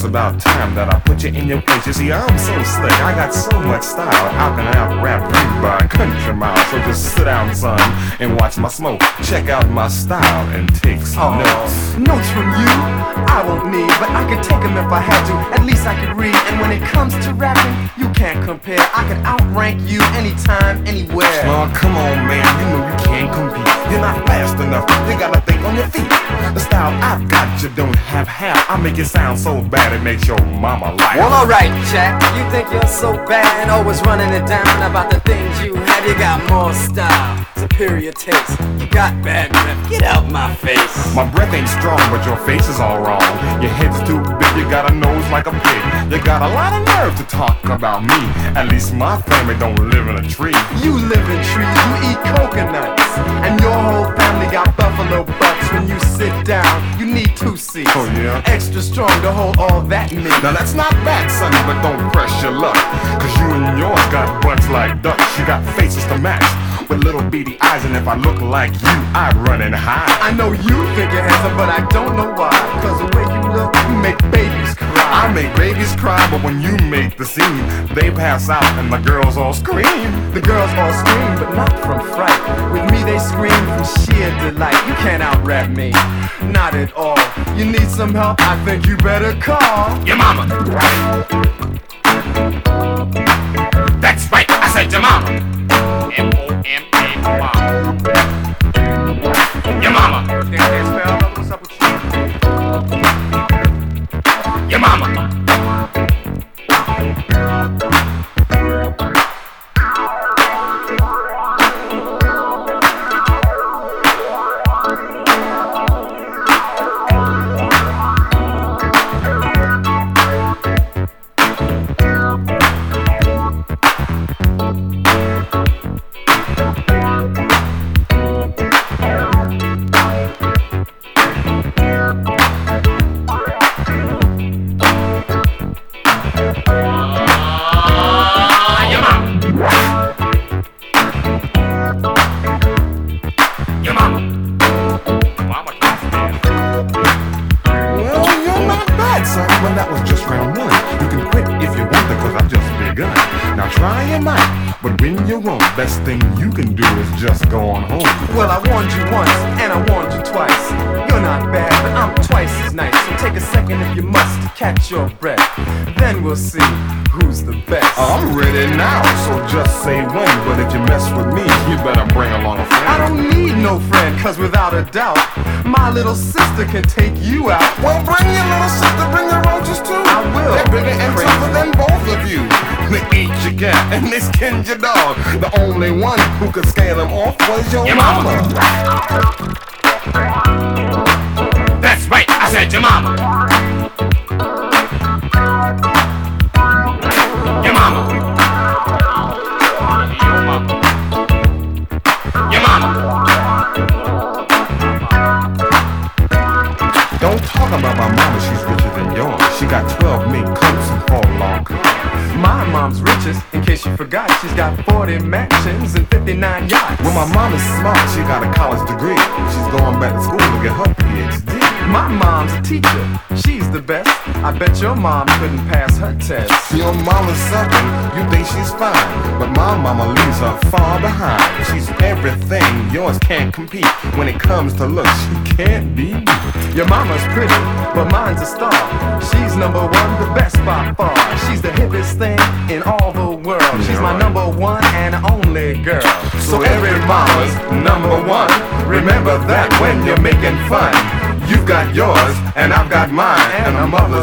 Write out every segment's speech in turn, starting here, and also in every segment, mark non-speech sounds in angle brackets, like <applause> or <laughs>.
it's about time that I put you in your place. You see, I'm so slick, I got so much style. How can I out rap you by a country mile? So just sit down, son, and watch my smoke. Check out my style and take some Oh, notes. notes from you, I won't need, but I could take them if I had to. At least I could read. And when it comes to rapping, you can't compare. I can outrank you anytime, anywhere. Oh, come on, man, you know you can't compete. You're not fast enough, you gotta think on your feet. The style I've got, you don't have half. I make it sound so bad it makes your mama laugh. Well, alright, Jack. You think you're so bad, always running it down about the things you have. You got more style, superior taste. You got bad breath. Get out my face. My breath ain't strong, but your face is all wrong. Your head's too big, you got a nose like a pig. You got a lot of nerve to talk about me. At least my family don't live in a tree. You live in trees, you eat coconuts, and your whole family got buffalo butts. When you sit down, you need two seats. Oh, yeah? Extra strong to hold all that meat. Now that's not bad, son, but don't press your luck. Cause you and yours got butts like ducks. You got faces to match with little beady eyes, and if I look like you, I'd run and hide. I know you think you're handsome, but I don't know why. Cause the way you look, you make babies cry. I make babies cry, but when you make the scene, they pass out and the girls all scream. The girls all scream, but not from fright. With me, they scream from sheer delight. You can't out rap me, not at all. You need some help, I think you better call. Your mama. That's right, I said your mama. M-O-M-A, mama. Your mama.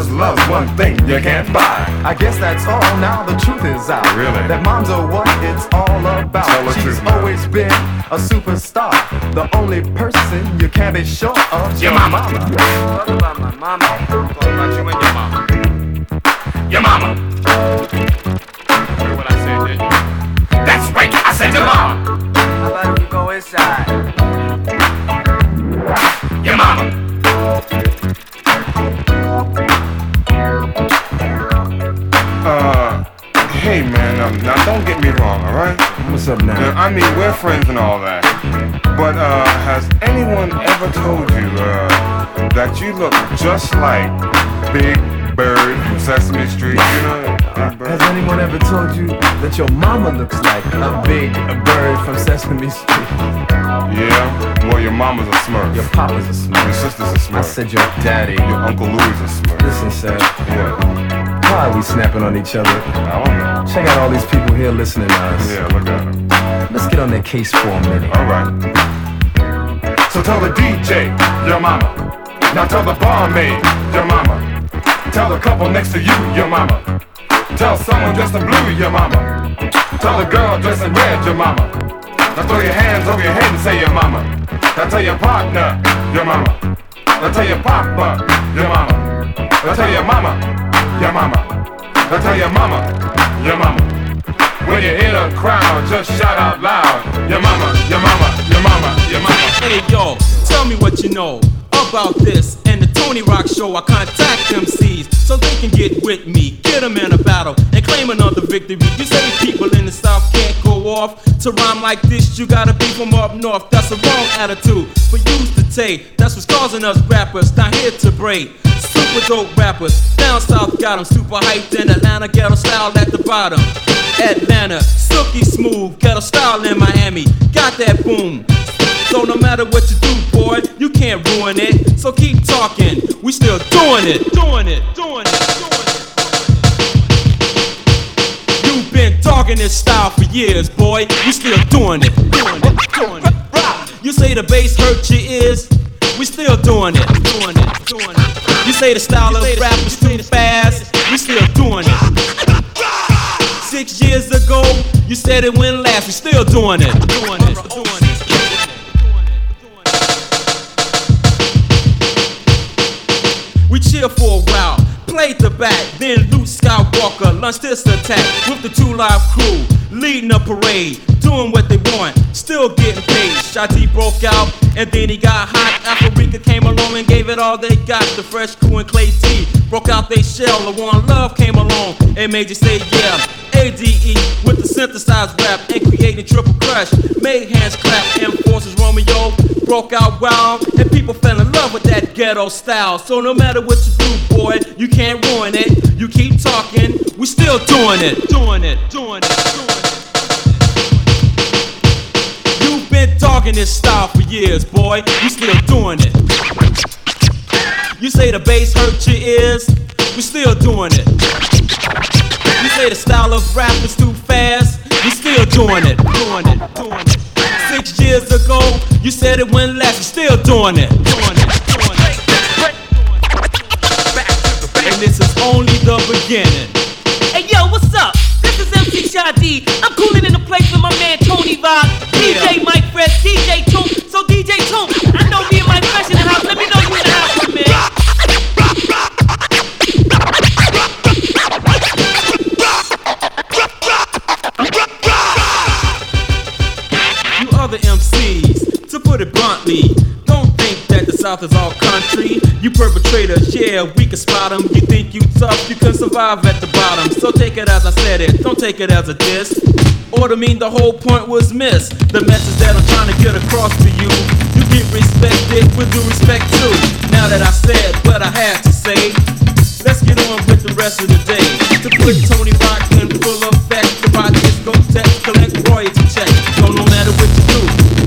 A mother's love's one thing you can't buy. I guess that's all. Now the truth is out. Really? That moms are what it's all about. Tell the She's truth now. always been a superstar. The only person you can't be sure of. is Your mama. What about my mama? What about you and your mama? Your mama. Heard what I said, didn't you? That's right, I said your mama. How about if we go inside? Alright? What's up now? now? I mean, we're friends and all that. But uh, has anyone ever told you uh, that you look just like Big Bird from Sesame Street? You know, Has anyone ever told you that your mama looks like a big bird from Sesame Street? Yeah? Well, your mama's a smurf. Your papa's a smurf. Your sister's a smurf. I said your daddy. your Uncle Louis a smurf. Listen, Seth. What? Why are we snapping on each other? I don't know. Check out all these people here listening to us. Yeah, look at him. Let's get on their case for a minute. Alright. So tell the DJ, your mama. Now tell the barmaid, your mama. Tell the couple next to you, your mama. Tell someone dressed in blue, your mama. Tell the girl dressed in red, your mama. Now throw your hands over your head and say your mama. Now tell your partner, your mama. Now tell your papa, your mama. Now tell your mama, your mama. Now tell your mama, your mama. When you're in a crowd, just shout out loud. Your mama, your mama, your mama, your mama. Hey yo, tell me what you know about this Tony Rock Show. I contact MCs so they can get with me, get them in a battle and claim another victory. You say people in the South can't go off to rhyme like this. You gotta be from up north. That's a wrong attitude for you to take. That's what's causing us rappers not here to break. Super dope rappers down south got 'em super hyped in Atlanta ghetto style at the bottom. Atlanta, silky smooth, ghetto style in Miami, got that boom. So no matter what you do, boy, you can't ruin it. So keep talking, we still doing it, doing it, doing it, doing it. You've been talking this style for years, boy. We still doing it, doing it, doing it. You say the bass hurt your ears, we still doing it, doing it, doing it. You say the style of rap is too fast, we still doing it. Six years ago, you said it went last, we still doing it, doing it, doing it. We chill for a while, played the back, then Luke Skyywalker launched this attack with the 2 Live Crew, leading a parade, doing what they want, still getting paid. Shotty broke out, and then he got hot. Africa came along and gave it all they got. The fresh crew and Clay T broke out they shell. The one love came along and made you say yeah. ADE with the synthesized rap and creating triple crush. Made hands clap and forces Romeo broke out wild and people fell in love with that ghetto style. So no matter what you do, boy, you can't ruin it. You keep talking, we still doing it, doing it, doing it, doing it. You've been talking this style for years, boy. We still doing it. You say the bass hurt your ears, we still doing it. You say the style of rap is too fast, we still doing it, doing it, doing it. Six years ago, you said it went last, we still doing it, doing it, doing it. And this is only the beginning. Hey yo, what's up? This is MC Shadi. I'm cooling in the place with my man Tony Rock, DJ Mike Fresh, DJ Toom. So DJ Toom, I know me and in the house. Let me know you other MCs, to put it bluntly, don't think that the South is all country. You perpetrators, yeah, we can spot 'em. You think you tough, you can survive at the bottom. So take it as I said it, don't take it as a diss. Or to mean the whole point was missed. The message that I'm trying to get across to you, you get respected with due respect too. Now that I said what I had to say, let's get on with the rest of the day. To put Tony Rock in full rock discotheque, collect royalty check. So no matter what you do,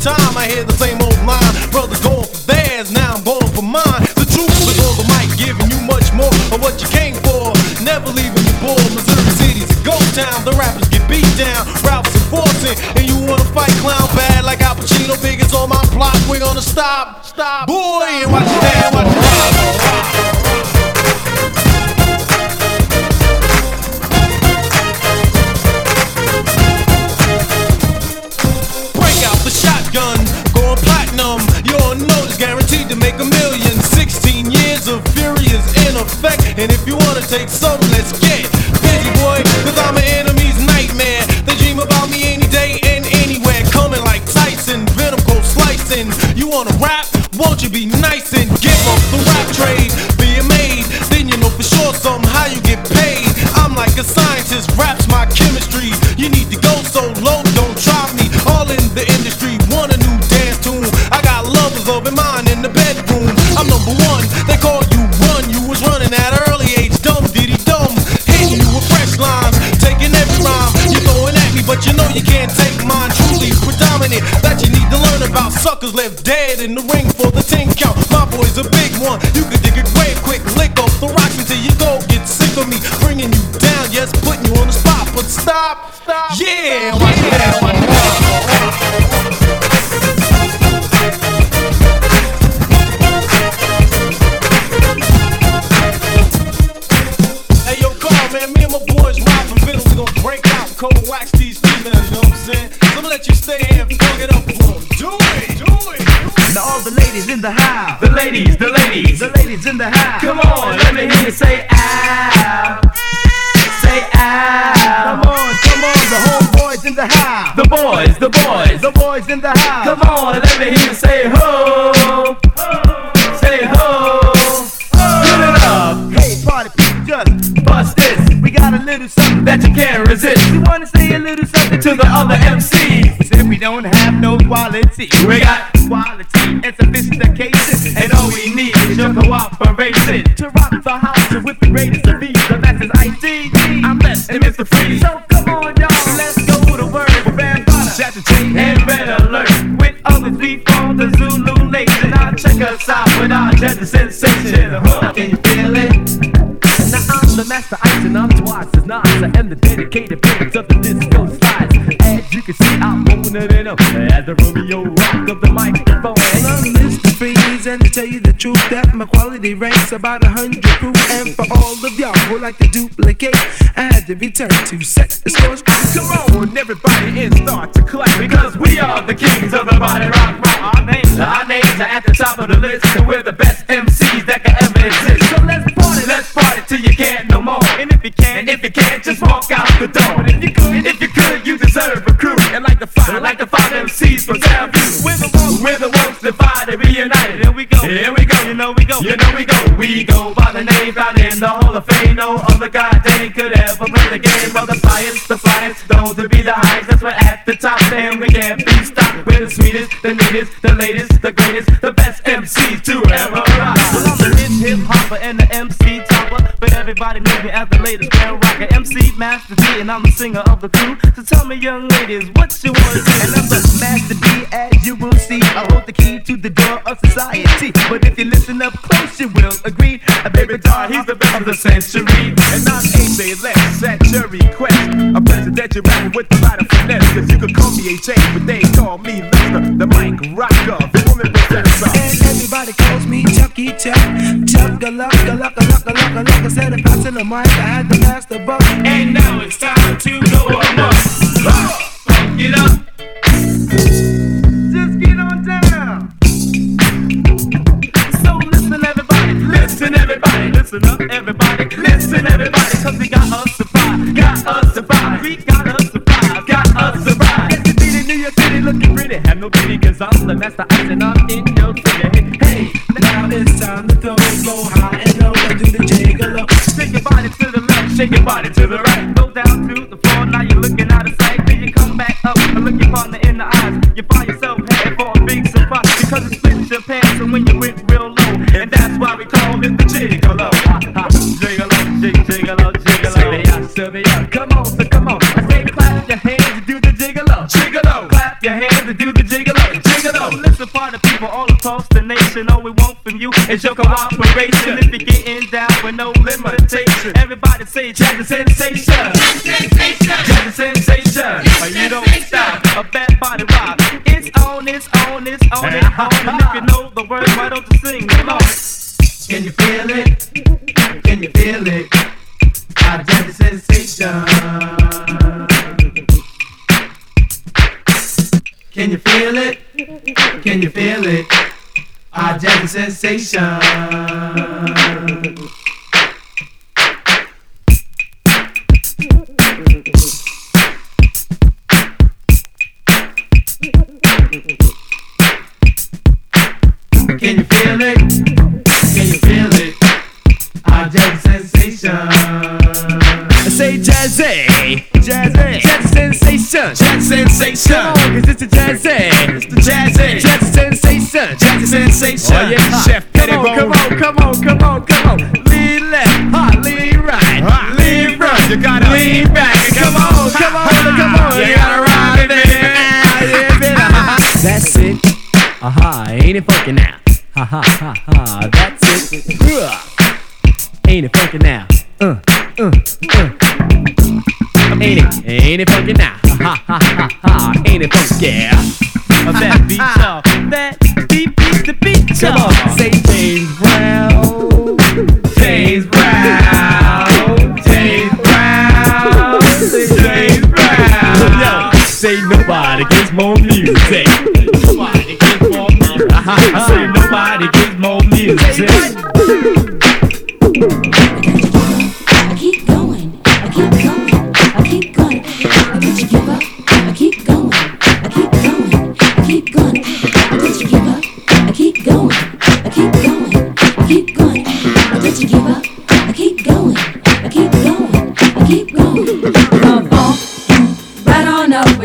Time I hear the same old line. Brothers going for theirs, now I'm going for mine. The truth is on the mic, giving you much more of what you came for. Never leaving you bored. Missouri City's a ghost town. The rappers get beat down. Ralph's enforcing, and you wanna fight clown bad like Al Pacino. Is on my block. We're gonna stop, stop, boy, and watch your hand, watch your We got quality and sophistication. And all we need is your cooperation. to rock the house with the greatest of these. The best is ITG. I'm less than Mr. Freeze. So come on, y'all, let's go to work. Band Shut the chain And red alert. with others we form the Zulu Nation. Now check us out with our gentle sensation. Huh, Can you feel it? Now I'm the master ice and I'm twice as nice. I am the dedicated prince of the disco Moving it up as the Romeo rock of the microphone. I'm Mr. Freeze, and to tell you the truth, that my quality ranks about a hundred proof. And for all of y'all who like to duplicate, I had to return to set the score straight. Come on, everybody, and start to clap because we are the kings of the body rock. rock. Our names, our names are at the top of the list, and we're the best MCs that can ever exist. So let's party, let's party till you can't no more. And if you can't, if you can't, just walk out the door. MCs from we're the ones, we're the ones divided, reunited. Here we go, here we go. You know we go, you know we go. We go by the name out in the Hall of Fame. No other goddamn could ever play the game of the flyest, the flyest, those to be the highest. That's what at the top, and we can't be stopped. We're the sweetest, the neatest, the latest, the greatest, the best MCs to ever rock. Knows me as the latest grand rocker, MC Master D, and I'm the singer of the crew. So tell me, young ladies, what you wanna do? And I'm the master D, as you will see. I hold the key to the door of society. But if you listen up close, you will agree. A baby doll, he's the best of the century. And I'm AJ Lex at your request. A presidential rapper with a lot of finesse. Cause you could call me AJ, but they call me Lester, the mic rocker, the woman possessor. And everybody calls me Chucky Chuck. Chuck a. I said if I in the mic, I had to master buck. And now it's time to go amok. Funk it up. Just get on down. So listen, everybody, listen, everybody, listen up, everybody, listen, everybody, cause we got us surprise, got us surprise, we got us surprise, got us surprise. Yes, indeed, in New York City looking pretty. Have no pity, cause I'm the master ice and I'm in your city. Shake your body to the right. Go down to the floor, now you're looking out of sight. Then you come back up and look your partner in the eyes. You find yourself headed for a big surprise because it splits your pants and when you went real low. And that's why we call it the gigolo. Gigolo, jig, gigolo, gigolo. Serve it up, serve it up. Come on, so come on. I say clap your hands and do the gigolo. Gigolo, clap your hands and do the gigolo, gigolo. Listen, party people all across the nation. All we want from you is your cooperation. If you're getting down with no limitation, everybody say jazz is sensation. Jazz is sensation. Or you don't stop. A bad body rock. It's on, it's on, it's on and on. And if you know the words, why don't you sing along? Can you feel it? Can you feel it? Jazz sensation. Can you feel it? Can you feel it? Our jazz sensation. I say jazzy, jazzy, jazz sensation, jazz sensation. Come on, cause it's the jazzy, it's the jazz sensation. Oh yeah, Shep Pettibone. Come on, come on, come on, come on. Lean left, hot, lean right, Hot. lean front. You gotta lean back. Come on, come on, come on. You gotta ride it. Yeah, baby. That's it. Aha, ain't it funky now? Ha ha ha ha, that's it. Ugh. Ain't it funky now? Uh, uh, uh. Ain't it, ain't it funky now? Ha ha ha ha, ain't it funky? That beat y'all, that the beat Come on, say James Brown, James Brown, James Brown, James Brown. Yo, say nobody gets more music. Nobody gets more uh-huh. music. Say nobody gets more music.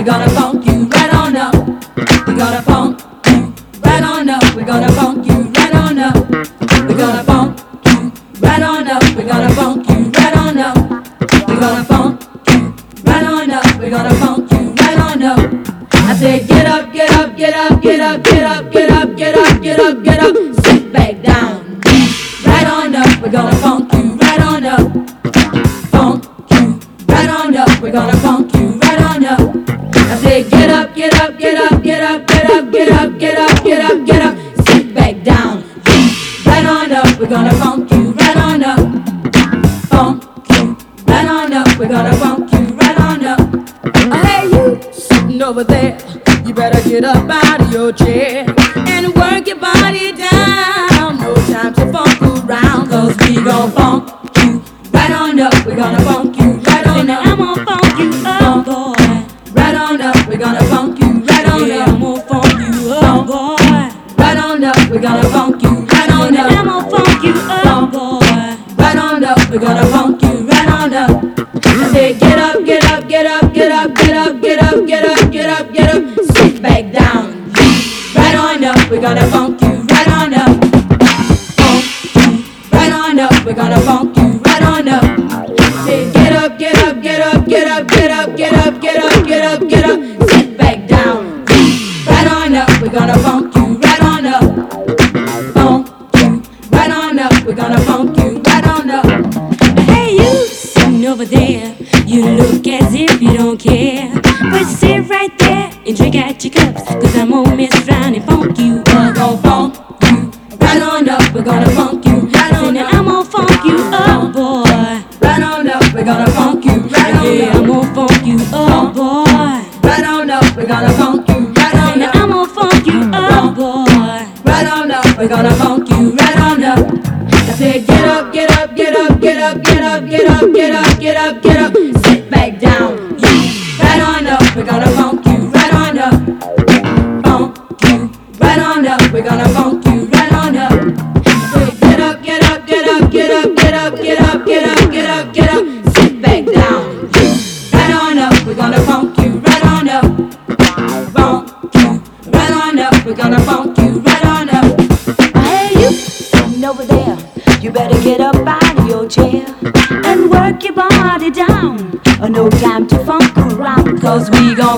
Gonna funk you right on up. We're gonna funk you right on up. We're gonna funk you right on up. We're gonna funk you right on up. We're gonna funk you right on up. We're gonna funk you right on up. We're gonna funk you right on up. I said, get up, get up, get up, get up, get up, get up, get up, get up, get up. You better get up out of your chair and work your body down. No time to funk around, cause we gon' funk you right on up. We're gonna funk you right on up. I'm gonna funk you up, boy. Right on up. We're gonna funk you right on up. I'm gonna funk you up, boy. Right on up. We're gonna funk you right on up. I'm gonna funk you up, boy. Right on up. We're gonna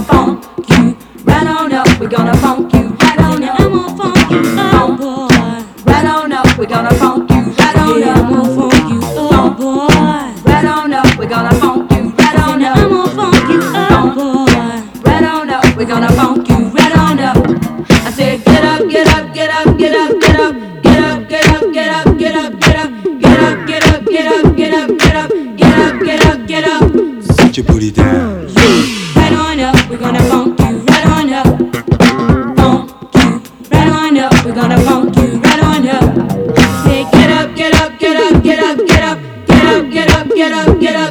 phone.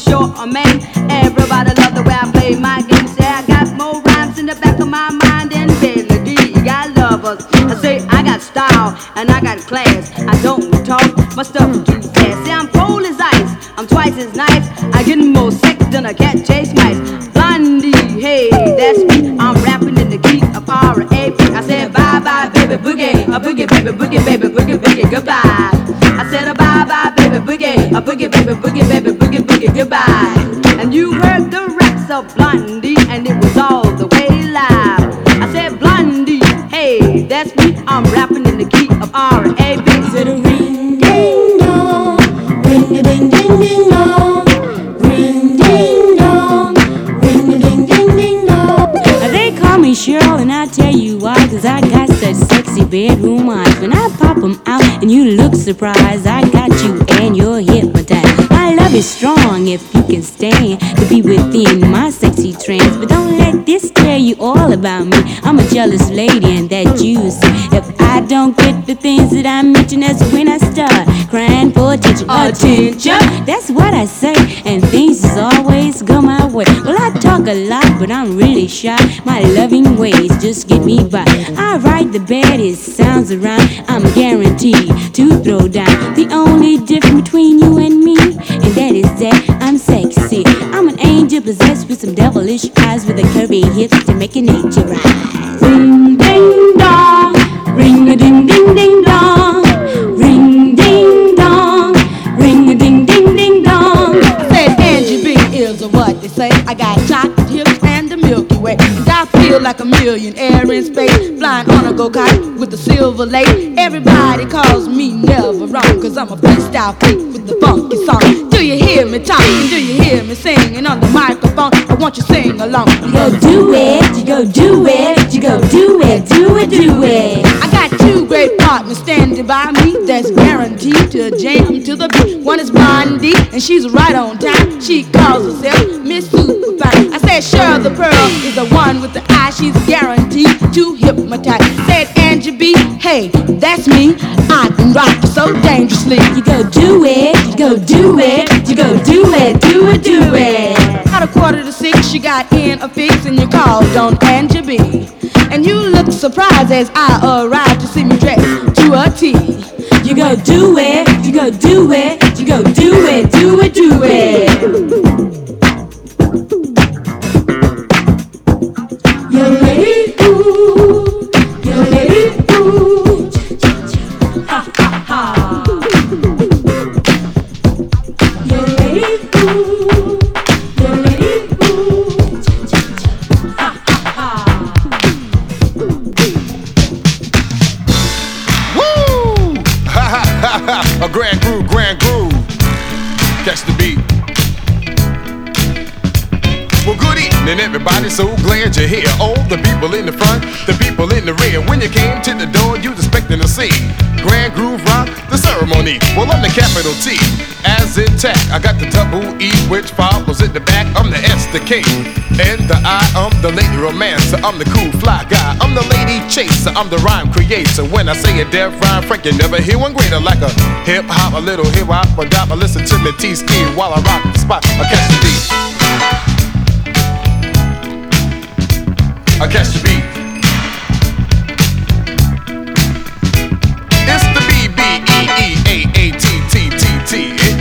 sure a man of Blondie, and it was all the way live. I said, Blondie, hey, that's me. I'm rapping in the key of R and A. B. Ring ding dong, ring a ding ding ding dong, ring ding dong, ring a ding ding ding dong. They call me Cheryl, and I tell you why, cause I got such sexy bedroom eyes. When I pop 'em out, and you look surprised, I got you and you're hypnotized. Is strong if you can stand to be within my sexy trance. But don't let this tell you all about me. I'm a jealous lady and that you see. If I don't get the things that I mention, that's when I start crying for attention. Attention, that's what I say, and things is always go my way. Well, I talk a lot, but I'm really shy. My loving ways just get me by. I write the baddest sounds around. I'm guaranteed to throw down. The only difference between you and me, that is that I'm sexy. I'm an angel possessed with some devilish eyes, with a curvy hips to make a nature rise. Ring ding dong, ring a ding ding ding dong, ring ding dong, ring a ding ding ding dong. Said Angie B is what they say. I got chocolate hips and the Milky Way. I feel like a millionaire in space. Flying on a go-kart with the silver lake. Everybody calls me never wrong. Cause I'm a freestyle freak with the funky song. Do you hear me talking? Do you hear me singing on the microphone? I want you to sing along. You go do it, you go do it, you go do it, do it, do it. I got two great partners standing by me that's guaranteed to jam to the beat. One is Blondie, and she's right on time. She calls herself Miss Superfine. I said, Cheryl the Pearl is the one with the eye. She's guaranteed to hypnotize. Said Angie B, hey, that's me. I can rock you so dangerously. You go do it, you go do it, you go do it, do it, do it. At a quarter to six, she got in a fix, and you called on Angie B. And you looked surprised as I arrived to see me dressed to a T. You go do it, you go do it, you go do it, do it, do it. When you came to the door, you was expecting to see Grand Groove Rock, the ceremony. Well, I'm the capital T, as intact. I got the double E, which follows at the back. I'm the S, the K, and the I. I'm the lady romancer. I'm the cool fly guy. I'm the lady chaser. I'm the rhyme creator. When I say a def rhyme, Frank, you never hear one greater. Like a hip hop, a little hip hop, a dop. I listen to me T ski while I rock the spot. I catch the beat. I catch the beat.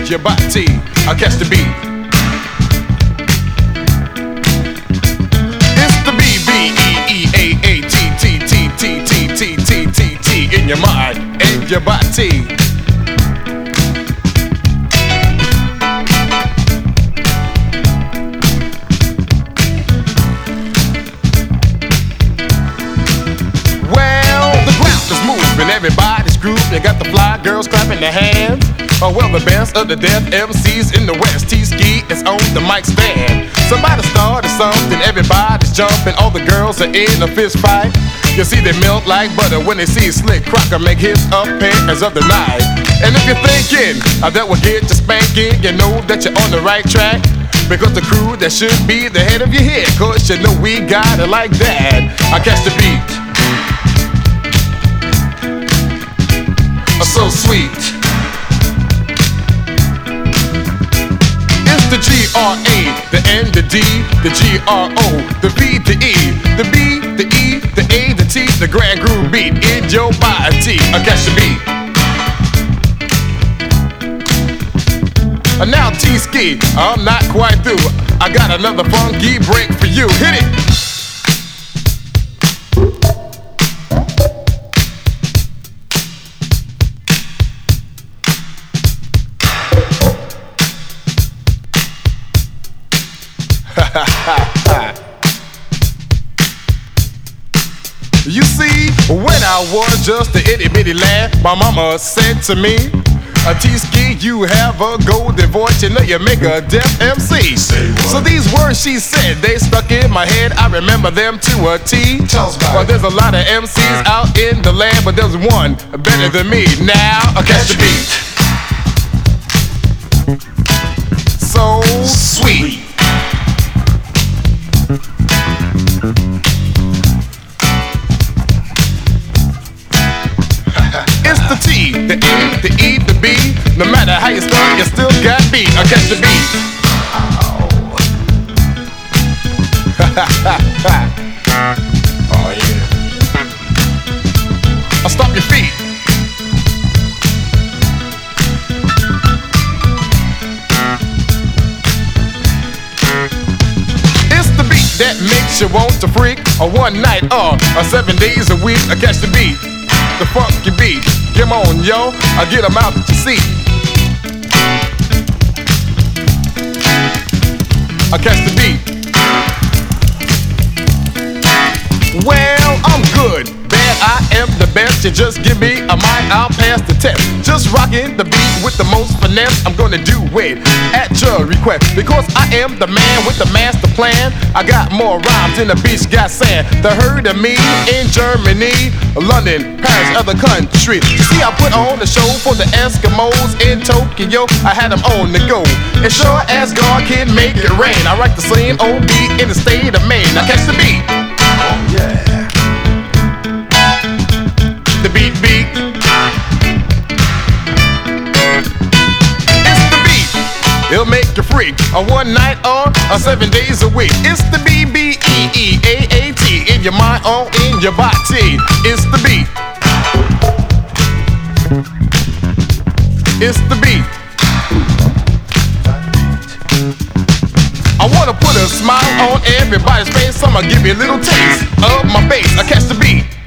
It's your body. I catch the beat. It's the B B E E A A T T T T T T T T T in your mind and your body. Well, the ground is moving, everybody's You got the fly girls clapping their hands. Oh, well, the best of the def MCs in the West. T Ski is on the mic stand. Somebody started something, everybody's jumping. All the girls are in a fist fight. You see, they melt like butter when they see a Slick Crocker make his appearance of the night. And if you're thinking uh, that will get you spanking, you know that you're on the right track. Because the crew that should be the head of your head, cause you know we got it like that. I catch the beat. So sweet. It's the G R A, the N, the D, the G R O, the V, the E, the B, the E, the A, the T, the grand groove beat in your body. I catch the beat. And now T Ski, I'm not quite through. I got another funky break for you. Hit it. <laughs> You see, When I was just a itty bitty lad, my mama said to me, a T-ski, you have a golden voice, you know you make a def MC. So these words she said, they stuck in my head. I remember them to a T. Well, there's a lot of MCs out in the land, but there's one better than me. Now, I catch the beat. So sweet. No matter how you start, you still got beat. I catch the beat. <laughs> oh yeah. I'll stop your feet. It's the beat that makes you want to freak. A one night or a seven days a week. I catch the beat the funky beat. Come on, yo, I get 'em out you see. I catch the beat. Where I am the best. You just give me a mic, I'll pass the test. Just rocking the beat with the most finesse. I'm gonna do it at your request. Because I am the man with the master plan. I got more rhymes than the beach got sand. The heard of me in Germany, London, Paris, other countries. You see, I put on the show for the Eskimos in Tokyo. I had them on the go. And sure as God can make it rain. I write the same old beat in the state of Maine. Now catch the beat. The beat beat. It's the beat. It'll make you freak. A one night or a seven days a week. It's the B B E E A A T in your mind or in your body. It's the beat. It's the beat. I wanna put a smile on everybody's face. I'ma give you a little taste of my bass. I catch the beat.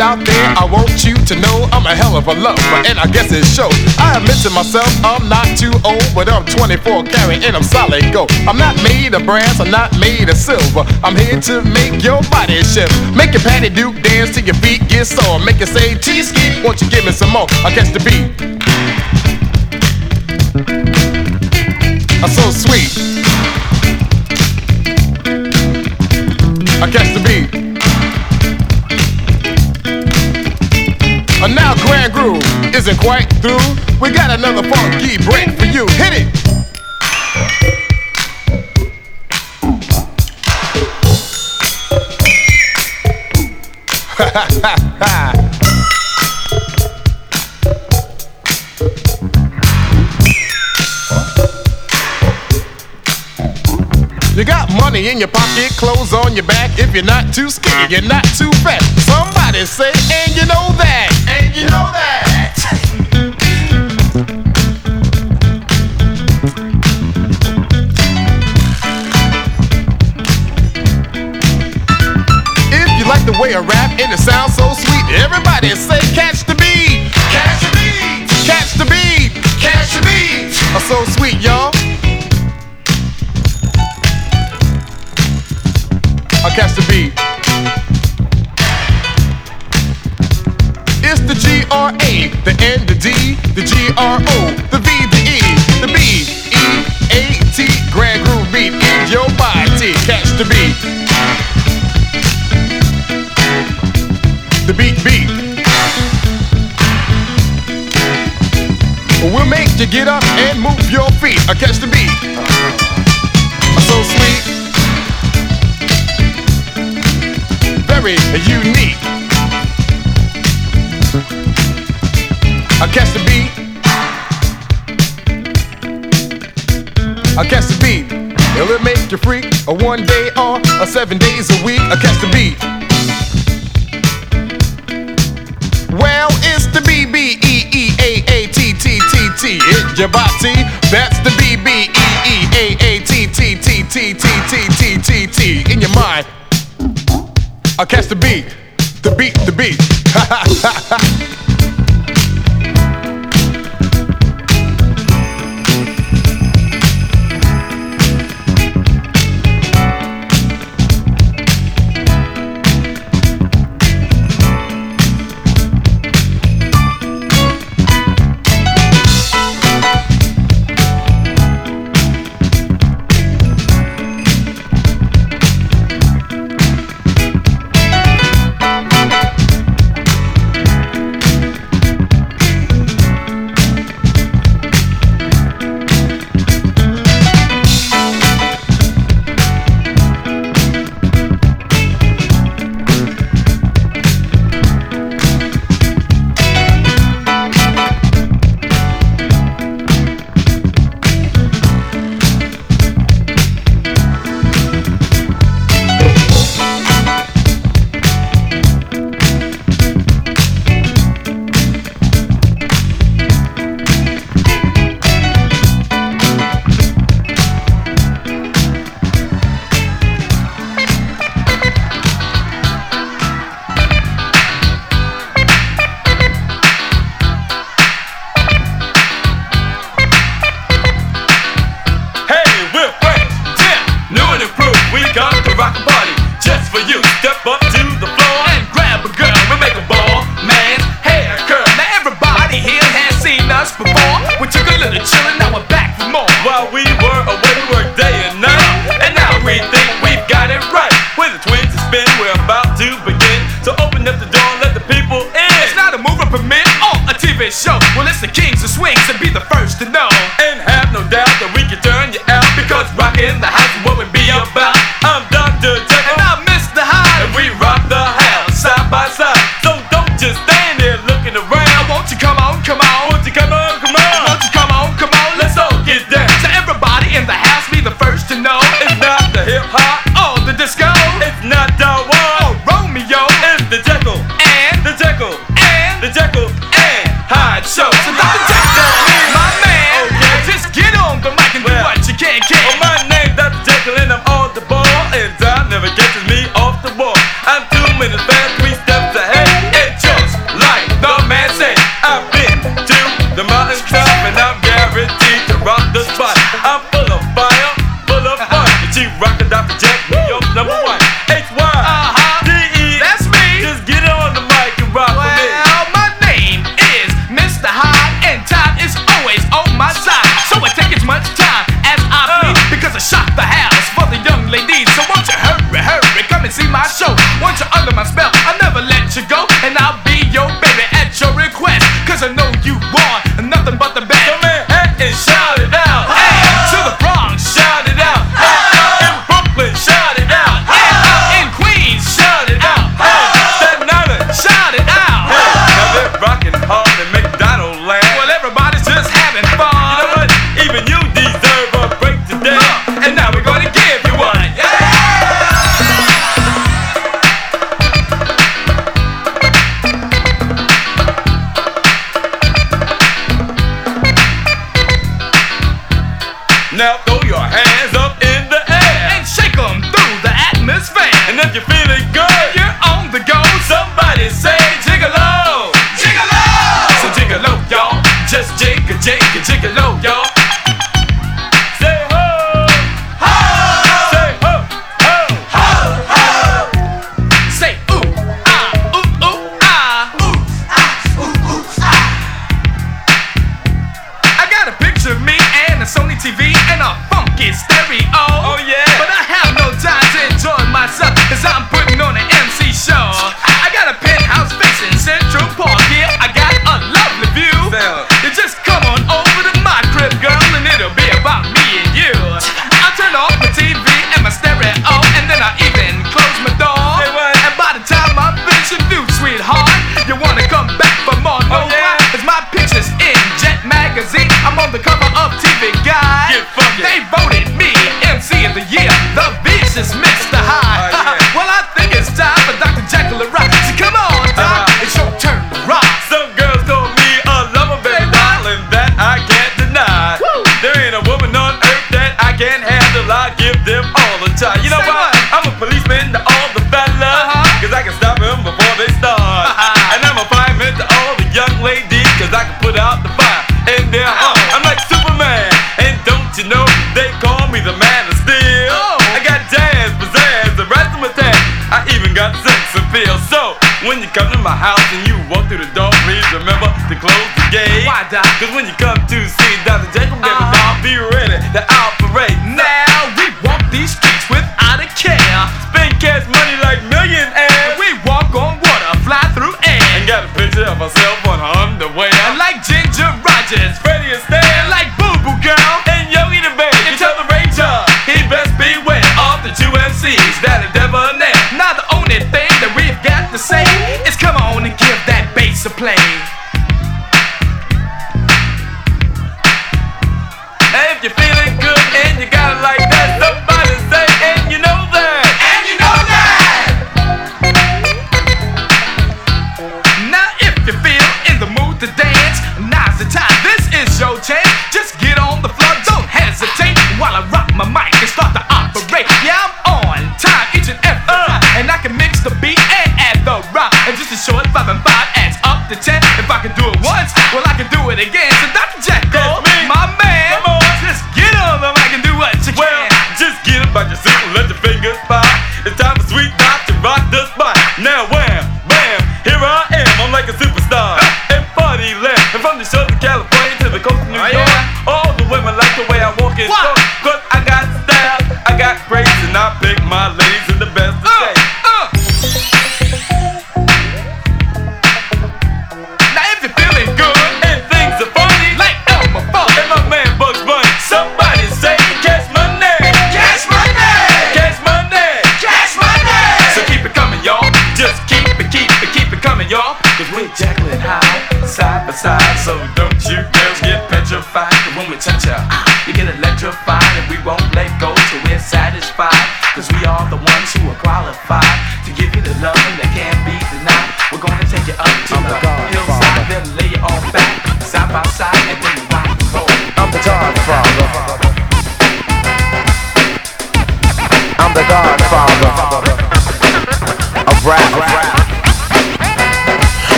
Out there, I want you to know I'm a hell of a lover, and I guess it shows. I admit to myself, I'm not too old, but I'm 24 carat and I'm solid gold. I'm not made of brass, I'm not made of silver. I'm here to make your body shift. Make your patty duke dance till your feet get sore. Make you say, T-ski, won't you give me some more? I catch the beat. I'm so sweet. I catch the beat. And now Grand Groove isn't quite through. We got another funky break for you. Hit it. <laughs> You got money in your pocket, clothes on your back. If you're not too skinny, you're not too fat. Somebody say, and you know that, and you know that. If you like the way I rap and it sounds so sweet, everybody say, I catch the beat. So sweet. very unique. I catch the beat. I catch the beat. Will it make you freak? A one day or a seven days a week? I catch the beat. Well, it's the B B E E A A T T T T. It's your body. That's the B B E E A A T T T T T T T T T. In your mind. I'll catch the beat, the beat, the beat. <laughs>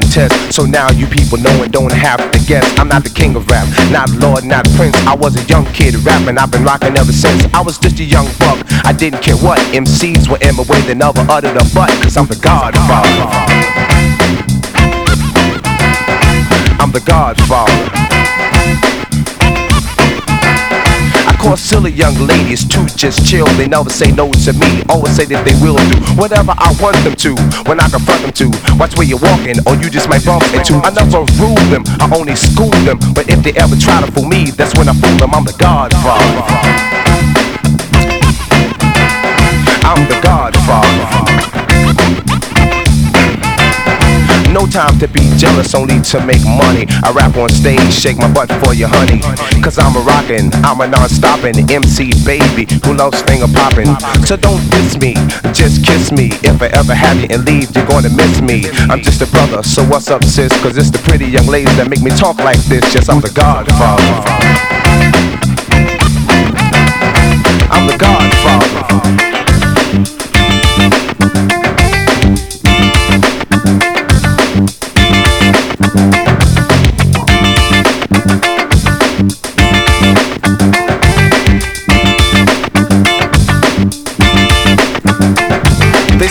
contest. So now you people know and don't have to guess. I'm not the king of rap, not Lord, not Prince. I was a young kid rapping, I've been rocking ever since. I was just a young buck, I didn't care what MCs were in my way, they never uttered a butt, cause I'm the godfather. I'm the godfather. Call silly young ladies too just chill. They never say no to me. Always say that they will do whatever I want them to. When I confront them to, watch where you're walking, or you just might bump into. I never rule them, I only school them. But if they ever try to fool me, that's when I fool them. I'm the godfather. I'm the godfather. No time to be jealous, only to make money. I rap on stage, shake my butt for you, honey. Cause I'm a rockin', I'm a non-stoppin' MC baby who loves finger poppin'. So don't diss me, just kiss me. If I ever have you and leave, you're gonna miss me. I'm just a brother, so what's up, sis? Cause it's the pretty young ladies that make me talk like this. Yes, I'm the godfather. I'm the godfather.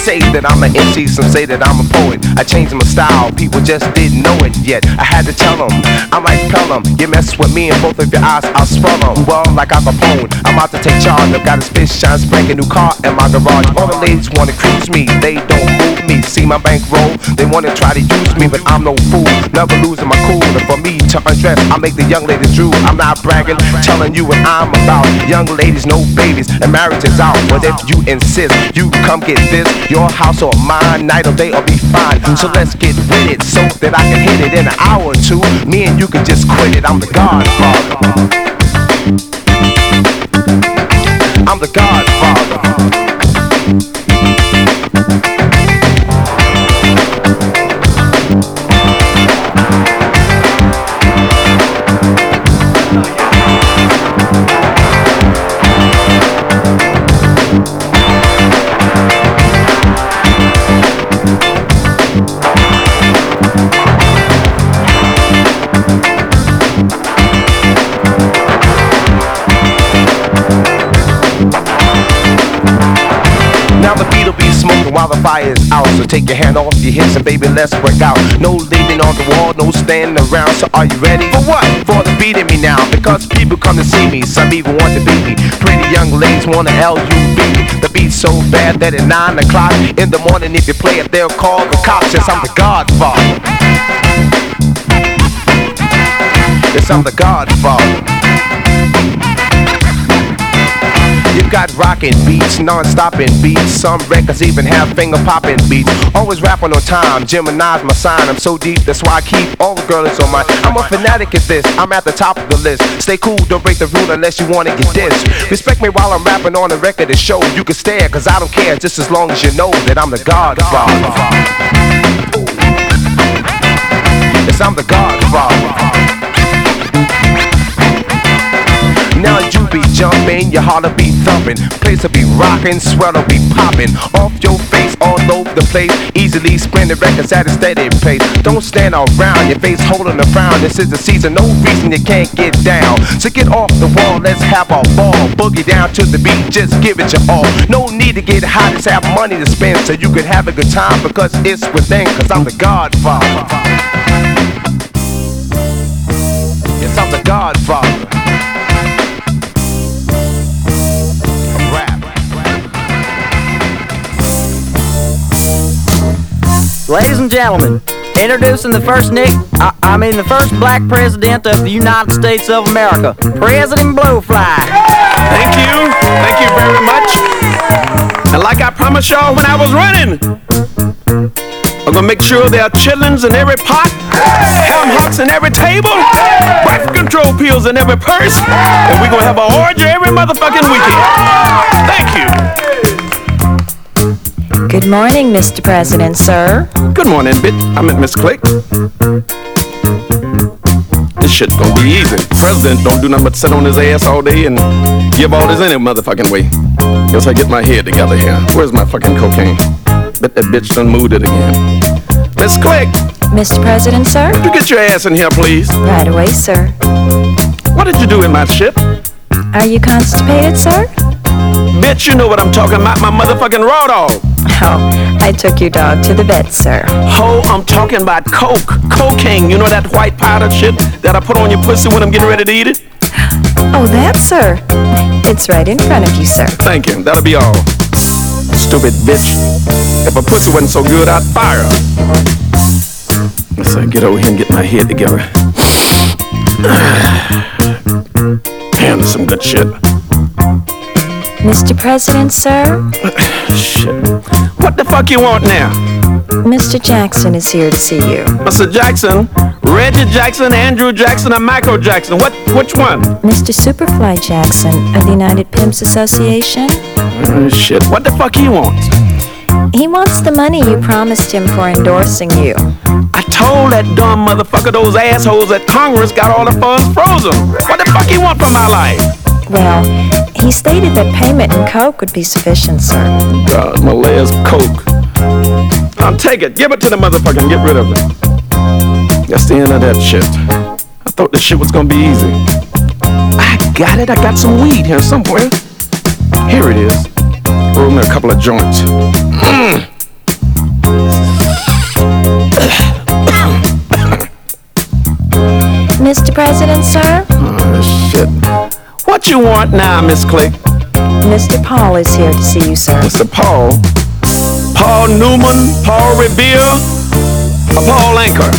Say that I'm an MC, some say that I'm a poet. I changed my style, people just didn't know it yet. I had to tell them, I might tell them, you mess with me and both of your eyes, I'll swell them. Well, like Al Capone, I'm out to take charge. I've got a space shine, spank a new car in my garage. All the ladies wanna cruise me, they don't move me. See my bankroll, they wanna try to use me, but I'm no fool. Never losing my cool. And for me to undress, I make the young ladies drool. I'm not bragging, telling you what I'm about. Young ladies, no babies, and marriage is out. But if you insist, you come get this. Your house or mine, night or day or be fine. So let's get with it so that I can hit it in an hour or two. Me and you can just quit it. I'm the godfather. I'm the godfather. Take your hand off your hips and baby, let's work out. No leaning on the wall, no standing around. So are you ready? For what? For the beat in me now. Because people come to see me, some even want to beat me. Pretty young ladies want to L-U-B. The beat's so bad that at 9 o'clock in the morning, if you play it, they'll call the cops. Yes, I'm the godfather. Yes, I'm the godfather. You got rockin' beats, non-stopping beats. Some records even have finger popping beats. Always rapping on time. Gemini's my sign. I'm so deep, that's why I keep all the girls on my. I'm a fanatic at this. I'm at the top of the list. Stay cool, don't break the rule unless you wanna get dissed. Respect me while I'm rapping on the record and show. You can stare, cause I don't care, just as long as you know that I'm the godfather. Yes, I'm the godfather. Be jumping, your heart'll be thumping, place will be rocking, sweat'll be popping off your face all over the place. Easily spin the records at a steady pace. Don't stand around, your face holding a frown. This is the season, no reason you can't get down. So get off the wall, let's have a ball. Boogie down to the beat, just give it your all. No need to get high, just have money to spend so you can have a good time because it's within. Cause I'm the Godfather. Yes, I'm the Godfather. Ladies and gentlemen, introducing the first Nick, I, I mean the first black president of the United States of America, President Blowfly. Thank you. Thank you very much. And like I promised y'all when I was running, I'm gonna make sure there are chillins in every pot, ham hocks in every table, birth control pills in every purse, and we're gonna have an orgy every motherfucking weekend. Thank you. Mm-hmm. Good morning, Mr. President, sir. Good morning, bitch. I met Miss Click. This shit's gonna be easy. President don't do nothing but sit on his ass all day and give orders any motherfucking way. Guess I get my head together here. Where's my fucking cocaine? Bet that bitch done moved it again. Miss Click, Mr. President, sir? you get your ass in here, please. Right away, sir. What did you do in my ship? Are you constipated, sir? Bitch, you know what I'm talking about, my motherfucking raw dog. Oh, I took your dog to the vet, sir. Ho, I'm talking about coke. Cocaine, you know that white powder shit that I put on your pussy when I'm getting ready to eat it? Oh, that, sir. It's right in front of you, sir. Thank you, that'll be all. Stupid bitch. If a pussy wasn't so good, I'd fire her. Let's uh, get over here and get my head together. <sighs> Damn, this some good shit. Mr. President, sir? <laughs> Shit. What the fuck you want now? Mr. Jackson is here to see you. Mr. Jackson, Reggie Jackson, Andrew Jackson, and Michael Jackson. What? Which one? Mr. Superfly Jackson of the United Pimps Association. Uh, shit. What the fuck he wants? He wants the money you promised him for endorsing you. I told that dumb motherfucker those assholes at Congress got all the funds frozen. What the fuck he want from my life? Well, he stated that payment in coke would be sufficient, sir. God, my legs coke. I'll take it. Give it to the motherfucker and get rid of it. That's the end of that shit. I thought this shit was gonna be easy. I got it. I got some weed here somewhere. Here it is. Roll me a couple of joints. Mm. Mr. President, sir? Oh, shit. What you want now, Miss Click? Mr. Paul is here to see you, sir. Mr. Paul? Paul Newman? Paul Revere? Or Paul Anka?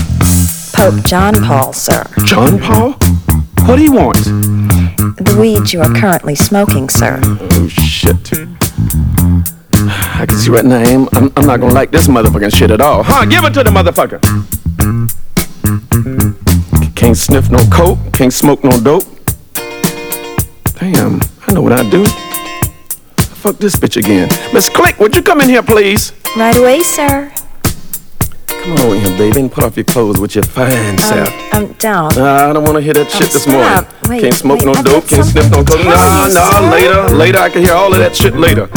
Pope John Paul, sir. John Paul? What do you want? The weed you are currently smoking, sir. Oh, shit. I can see right now I am, I'm, I'm not gonna like this motherfucking shit at all. Huh, give it to the motherfucker. Can't sniff no coke, can't smoke no dope. Damn, I know what I do. Fuck this bitch again. Miss Click, would you come in here, please? Right away, sir. Come on in here, baby, and put off your clothes with your fine self. Um, down. Nah, I don't want to hear that shit this stop. morning. Wait, can't smoke wait, no I've dope, can't sniff no coke. Nah, nah, later, later. I can hear all of that shit later.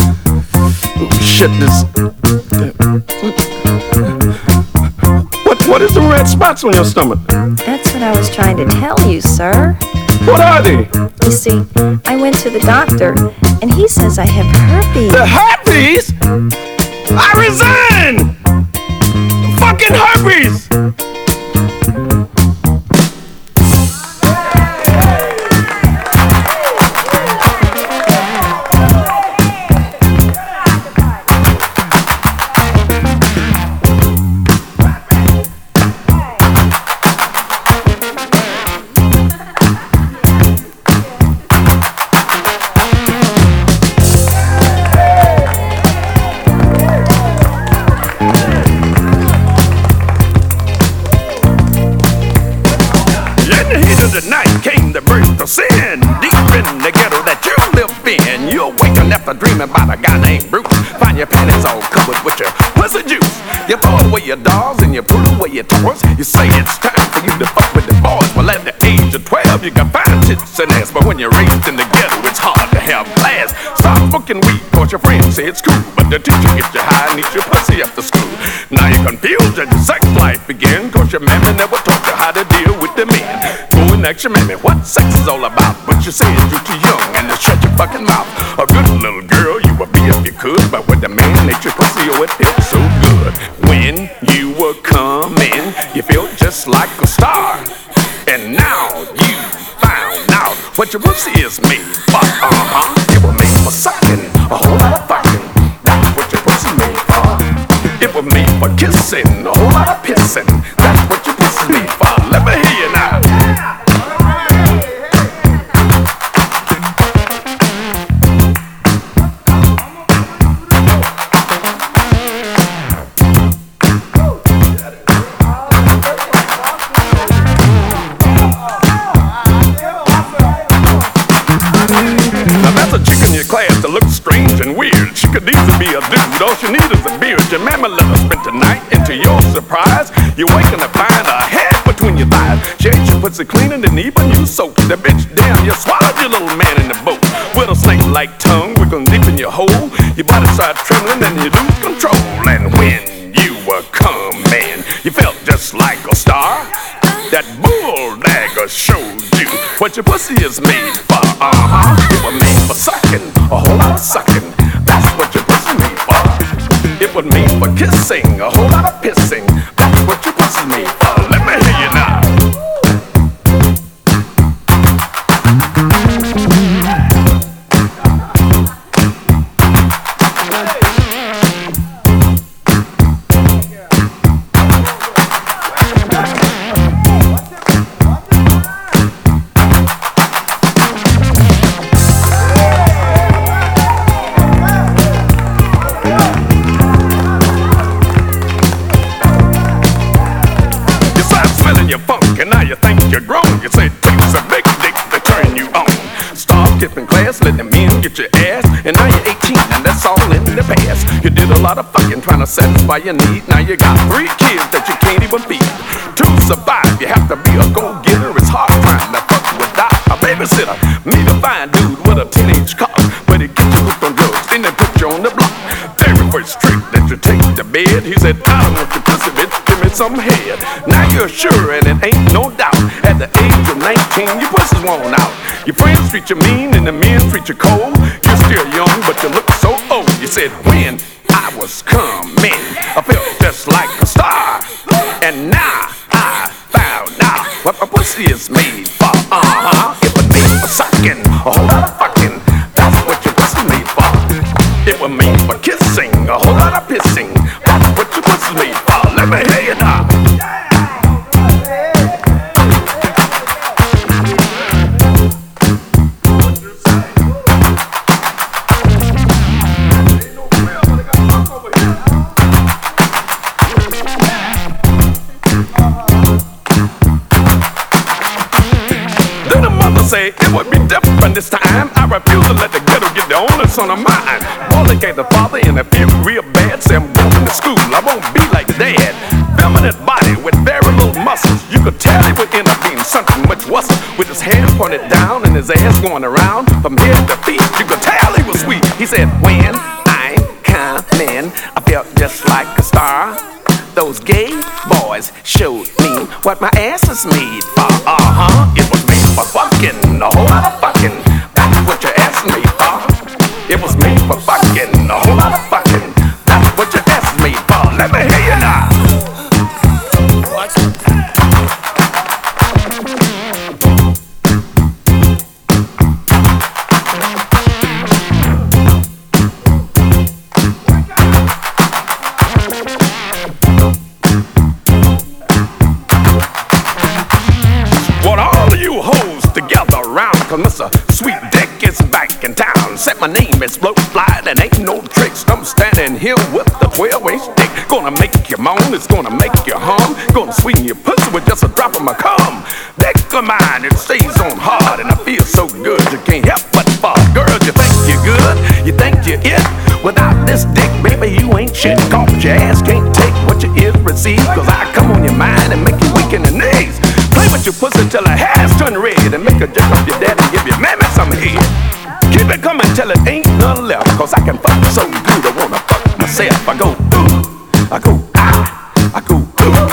Shit, this. What, what is the red spots on your stomach? That's what I was trying to tell you, sir. What are they? You see, I went to the doctor, and he says I have herpes. The herpes? I resign! Fucking herpes! After dreaming about a guy named Bruce. Find your panties all covered with your pussy juice. You throw away your dolls and you put away your toys. You say it's time for you to fuck with the boys. Well, at the age of 12, you can find tits and ass. But when you're raised in the ghetto, it's hard to have class. Stop fucking weed, cause your friends say it's cool. But the teacher gets you high and eats your pussy after school. Now you're confused and your sex life begin. Cause your mammy never taught you how to deal with the men. Go and ask your mammy what sex is all about. But you say you're too young and to shut your fucking mouth. A good could. But with the man ate your pussy, oh, it felt so good. When you were coming, you felt just like a star. And now you found out what your pussy is made for. Uh-huh. It was made for sucking, a whole lot of fucking. That's what your pussy made for. It was made for kissing, a whole lot of pissing. That's what your pussy made for. Do. All dose. You need is a beer your mama Let us spend tonight. And to your surprise, you're waking to find a head between your thighs. She ate your pussy clean in the knee, even you soaked the bitch down. You swallowed your little man in the boat. With a snake-like tongue we gon' deep in your hole. Your body start trembling and you lose control. And when you were come, man, you felt just like a star. That bull dagger showed you what your pussy is made for. Uh huh. It was made for sucking, a whole lot of sucking. Made for kissing, a whole lot of pissing. You say things a big dick to turn you on. Stop skipping class, let the men get your ass, and now you're 18, and that's all in the past. You did a lot of fucking trying to satisfy your need. Now you got three kids that you can't even feed. To survive, you have to be a go-getter. It's hard trying to fuck without a babysitter. Meet a fine dude with a teenage car, but he gets you hooked on drugs, then they put you on the block. Very first trick that you take to bed, he said, I don't want your pussy, bitch, give me some head. Now you're sure, and it ain't no doubt. At the 19, your pussy's worn out. Your friends treat you mean, and the men treat you cold. You're still young, but you look so old. You said, when I was coming, I felt just like a star. And now I found out what my pussy is made for. Uh huh. It was made for sucking, a whole lot of fucking. That's what your pussy made for. It was made for kissing, a whole lot of pissing. Say it would be different from this time. I refuse to let the ghetto get the only son of mine. Wally gave the father and I feel real bad. Say I'm going to school, I won't be like the dad. Feminine body with very little muscles. You could tell he would end up being something much worse. With his hands pointed down and his ass going around from head to feet. You could tell he was sweet. He said, when I come in, I felt just like a star. Those gay boys showed me what my ass is made for. Uh huh. It was made for fucking, a whole lot of fucking. Mr. Sweet Dick is back in town. Said my name is Float Fly, and ain't no tricks. I'm standing here with the 12 inch dick. Gonna make you moan, it's gonna make you hum. Gonna sweeten your pussy with just a drop of my cum. Dick of mine, it stays on hard, and I feel so good, you can't help but fall. Girls, you think you're good, you think you're it. Without this dick, baby, you ain't shit. Cause your ass can't take what you is receive. Cause I come on your mind and make you weak in the knees. Play with your pussy till her hair's turn red and make her jerk up your dad and give your mammy some head. Keep it coming till it ain't none left. Cause I can fuck so good, I wanna fuck myself. I go, ooh, I go, ah, I go, ooh,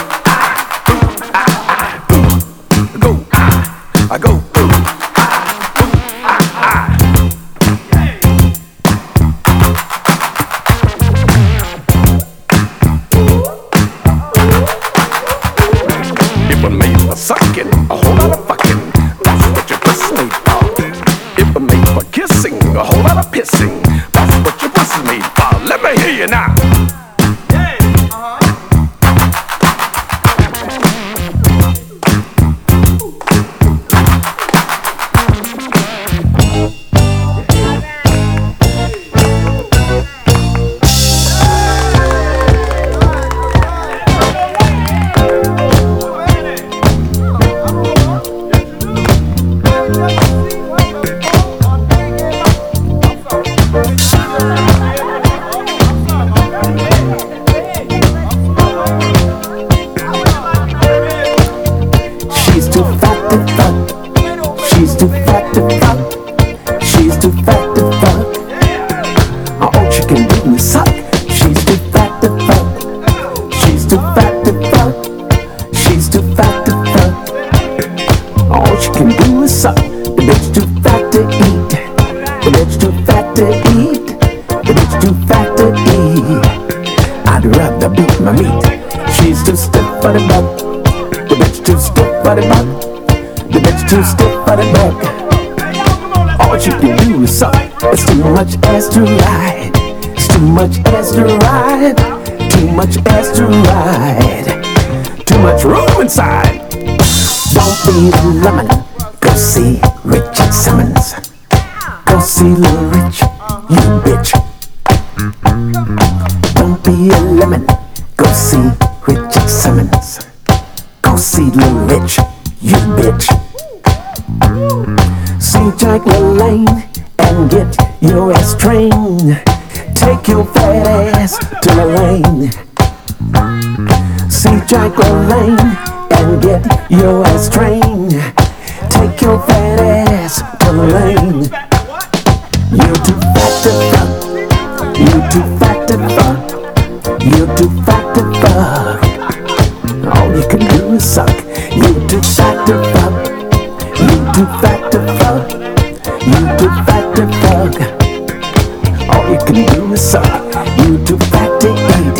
You're too fat to eat.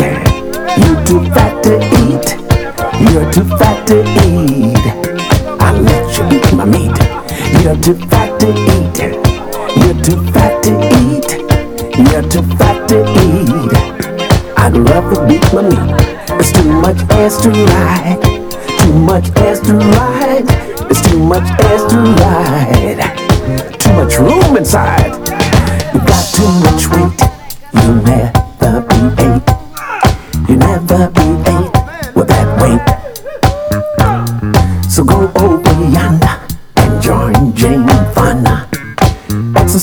You're too fat to eat. You're too fat to eat. I'll let you eat my meat. You're too fat to eat. You're too fat to eat. You're too fat to eat. I'd rather beat my meat. It's too much ass to ride. Too much ass to ride. It's too much ass to ride. Too much room inside. You got too much weight.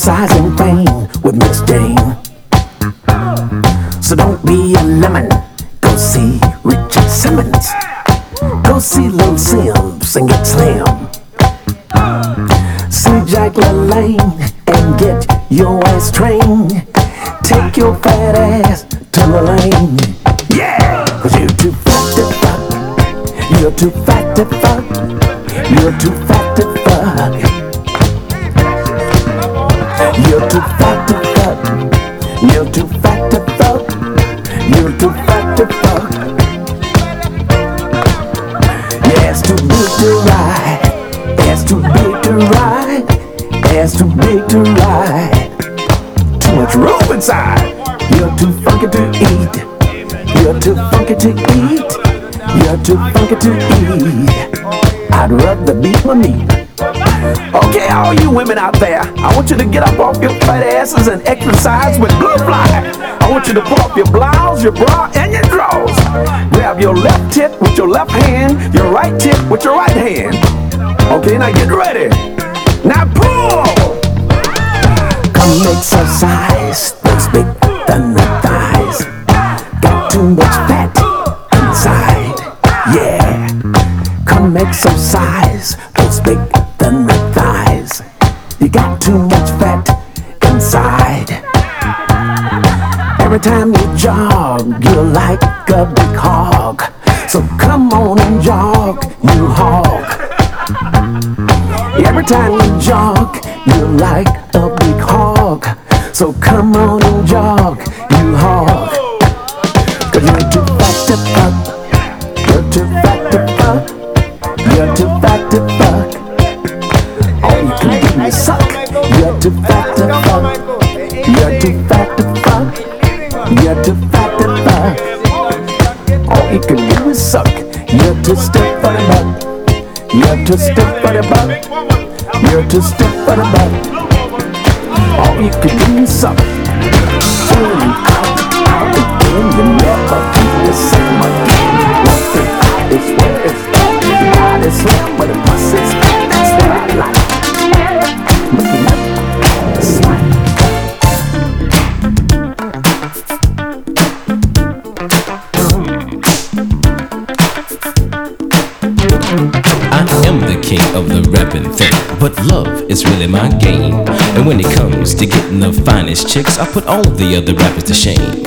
Sarra fat asses and exercise with Blowfly. I want you to pull up your blouse, your bra, and your drawers. Grab your left tit with your left hand, your right tit with your right hand. Okay, now get ready. Now pull! Come exercise, those big thunder thighs. Got too much fat inside, yeah. Come exercise, Every time you jog, you're like a big hog. So come on and jog, you hog. Every time you jog, you're like a big hog. So come on and jog, you hog. Cause you're too fat to fuck. You're too fat to fuck. You're too fat to fuck. All you can do is suck. You're too fat to fuck. You're too stiff for the. You're too stiff for the you can do is suck. In, out, out again. You never be the same again. One out is where it's at. Your body slam, but the pussy's fat. But love is really my game. And when it comes to getting the finest chicks, I put all the other rappers to shame.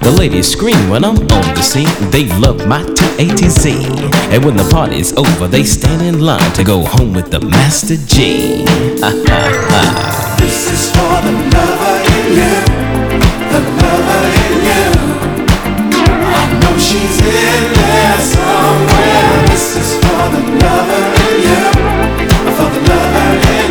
The ladies scream when I'm on the scene, they love my T A T Z. And when the party's over, they stand in line to go home with the Master Gee. <laughs> This is for the lover in you, the lover in you. I know she's in there somewhere. This is for the lover in you,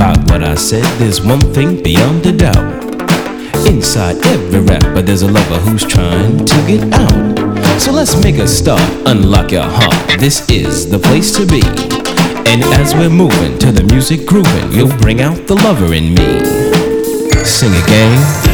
by what I said. There's one thing beyond a doubt. Inside every rapper, there's a lover who's trying to get out. So let's make a start, unlock your heart. This is the place to be. And as we're moving to the music grooving, you'll bring out the lover in me. Sing again.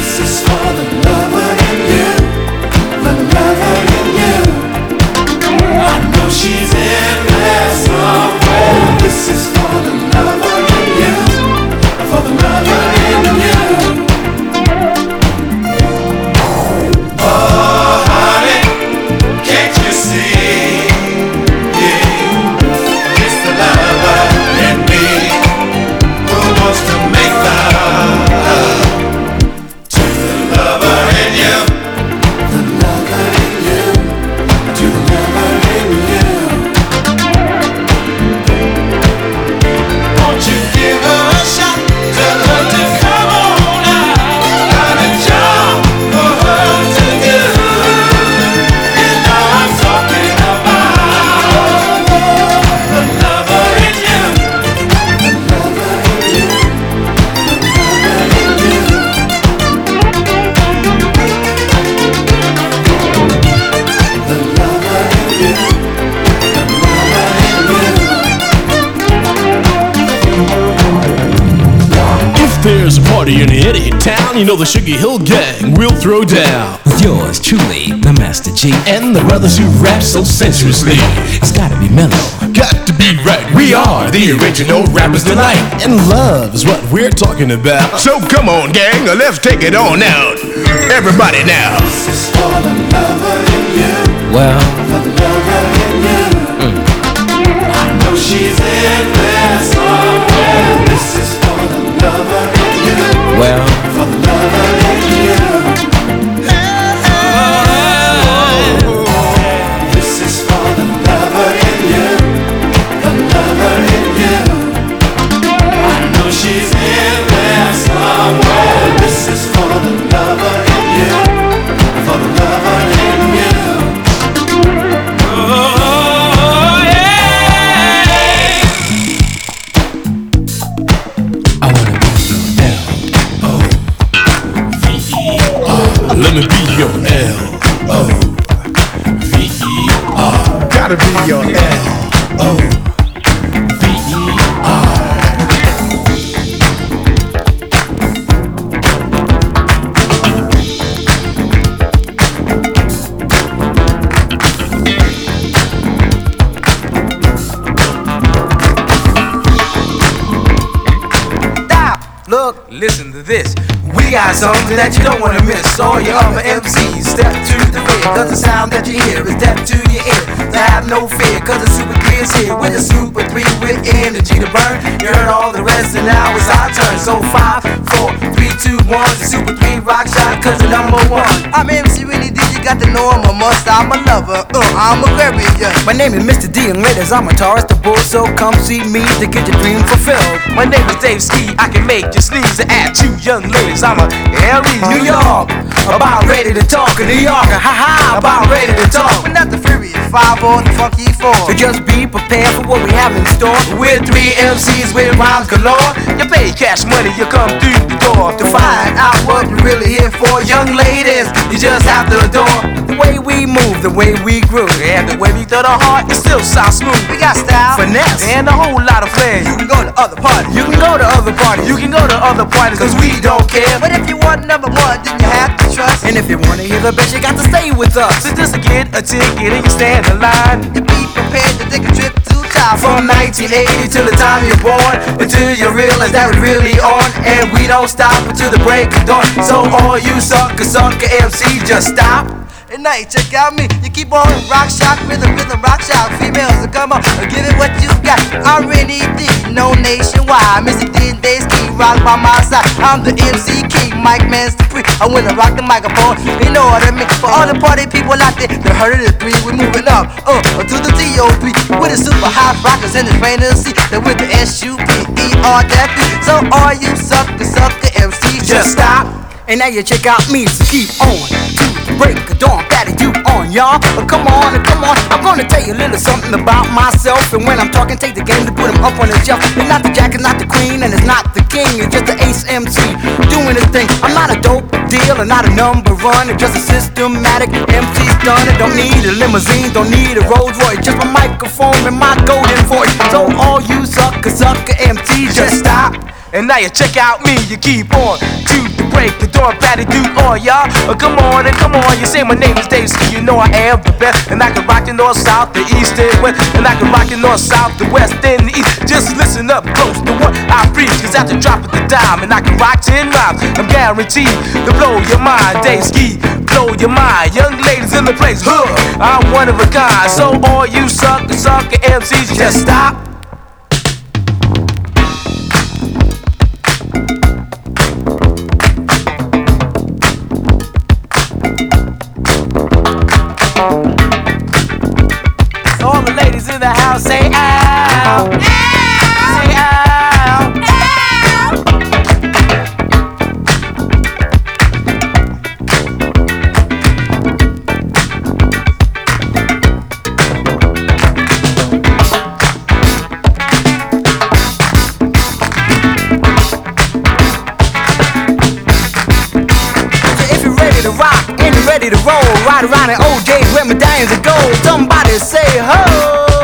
You know the Sugarhill Gang will throw down. With yours truly, the Master Gee. And the brothers who rap so sensuously. It's gotta be mellow. Got to be right. We are the original rappers tonight. And love is what we're talking about. So come on, gang, let's take it on out. Everybody now. This is for the lover in you. Well, For the lover in you. Mm. I know she's in there that you don't wanna miss. All your other MCs, step to the rear. Cause the sound that you hear is deaf to your ear. Have no fear, cause the Super 3 is here. With a Super 3 with energy to burn. You heard all the rest, and now it's our turn. So 5, 4, 3, 2, 1. The Super 3 rock shot, cause the number one. I'm MC Willie D, got to know I'm a must. I'm a lover, uh, I'm a Aquarius. My name is Mr. D, and ladies, I'm a Taurus, the bull. So come see me to get your dream fulfilled. My name is Dave Ski, I can make you sneeze and add two young ladies. I'm a LE, New York. About ready to talk in New York, ha ha, about ready to talk. We're not the 5 or the Funky 4. So just be prepared for what we have in store. We're three MCs with rhymes galore. You pay cash money, you come through the door. To find out what you're really here for, young ladies, you just have to adore. The way we move, the way we groove, and the way we throw the heart, it still sounds smooth. We got style, finesse, and a whole lot of flair. You can go to other parties, you can go to other parties, you can go to other parties, cause we don't care. But if you want number one, then you have to trust. And if you wanna hear the best, you got to stay with us. So just get a ticket and you stand You be prepared to take a trip to time from 1980 till the time you're born. Until you realize that we're really on. And we don't stop until the break of dawn. So all you sucker, sucker MC, just stop. Now you check out me, you keep on rock shock, rhythm, rhythm, rock shock. Females, so come on, give it what you got. I really did know nationwide. Mr. D and Dave Ski rock by my side. I'm the MC King, Mike Man's the free. I wanna rock the microphone, you know what I mean. For all the party people out there, that heard of the three, we're moving up, uh, to the TO3 with the super hot rockers and the fantasy. Then with the S-U-P-E-R that. So all you sucker, sucker MCs, just stop. And now you check out me, so keep on to the break of dawn, patty do on y'all. But come on, and come on, I'm gonna tell you a little something about myself. And when I'm talking, take the game to put him up on the shelf. It's not the jack, it's not the queen, and it's not the king. It's just the ace MC doing his thing. I'm not a dope deal, and not a number one. It's just a systematic MC stunner. Don't need a limousine, don't need a Rolls Royce. Just my microphone and my golden voice. So all you sucker, sucker MCs, just stop. And now you check out me, you keep on to the break, the door, patty do on y'all. Uh, come on and come on, you say my name is Dave Ski, you know I am the best. And I can rock the north, south, the east, and west. And I can rock the north, south, the west, and the east. Just listen up close to what I preach, cause after dropping the dime, and I can rock 10 rhymes, I'm guaranteed to blow your mind. Dave Ski, blow your mind. Young ladies in the place, huh? I'm one of a kind. So all you sucker, sucker MCs, just stop. In the house say ow. Say ow. Ready to rock and ready to roll, ride around in OJ's with medallions of gold. Somebody say ho.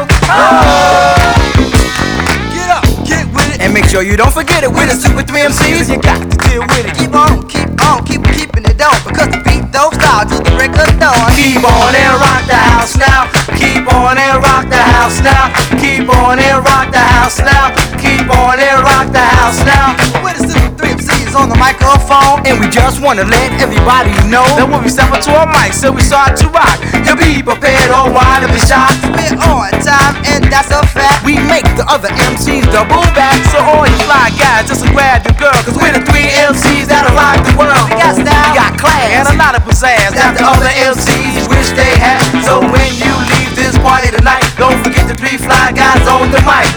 Get up, get with it, and make sure you don't forget it. With the Super 3 MCs, you got to deal with it. Keep on, keep on, keep keeping it on because the beat don't stop till the break of dawn. Keep on and rock the house now. Keep on and rock the house now. Keep on and rock the house now. Keep on and rock the house now. With the Super 3 MCs on the microphone, and we just wanna let everybody know that when we step up to our mic, so we start to rock. You'll be prepared or wide to be shot. We're on time, and that's a fact. We make the other MCs double back. So all you fly guys, just grab your girl, cause we're the three MCs that'll rock the world. We got style, we got class, and a lot of pizzazz that the other MCs wish they had. So when you leave party tonight, don't forget the three fly guys on the mic.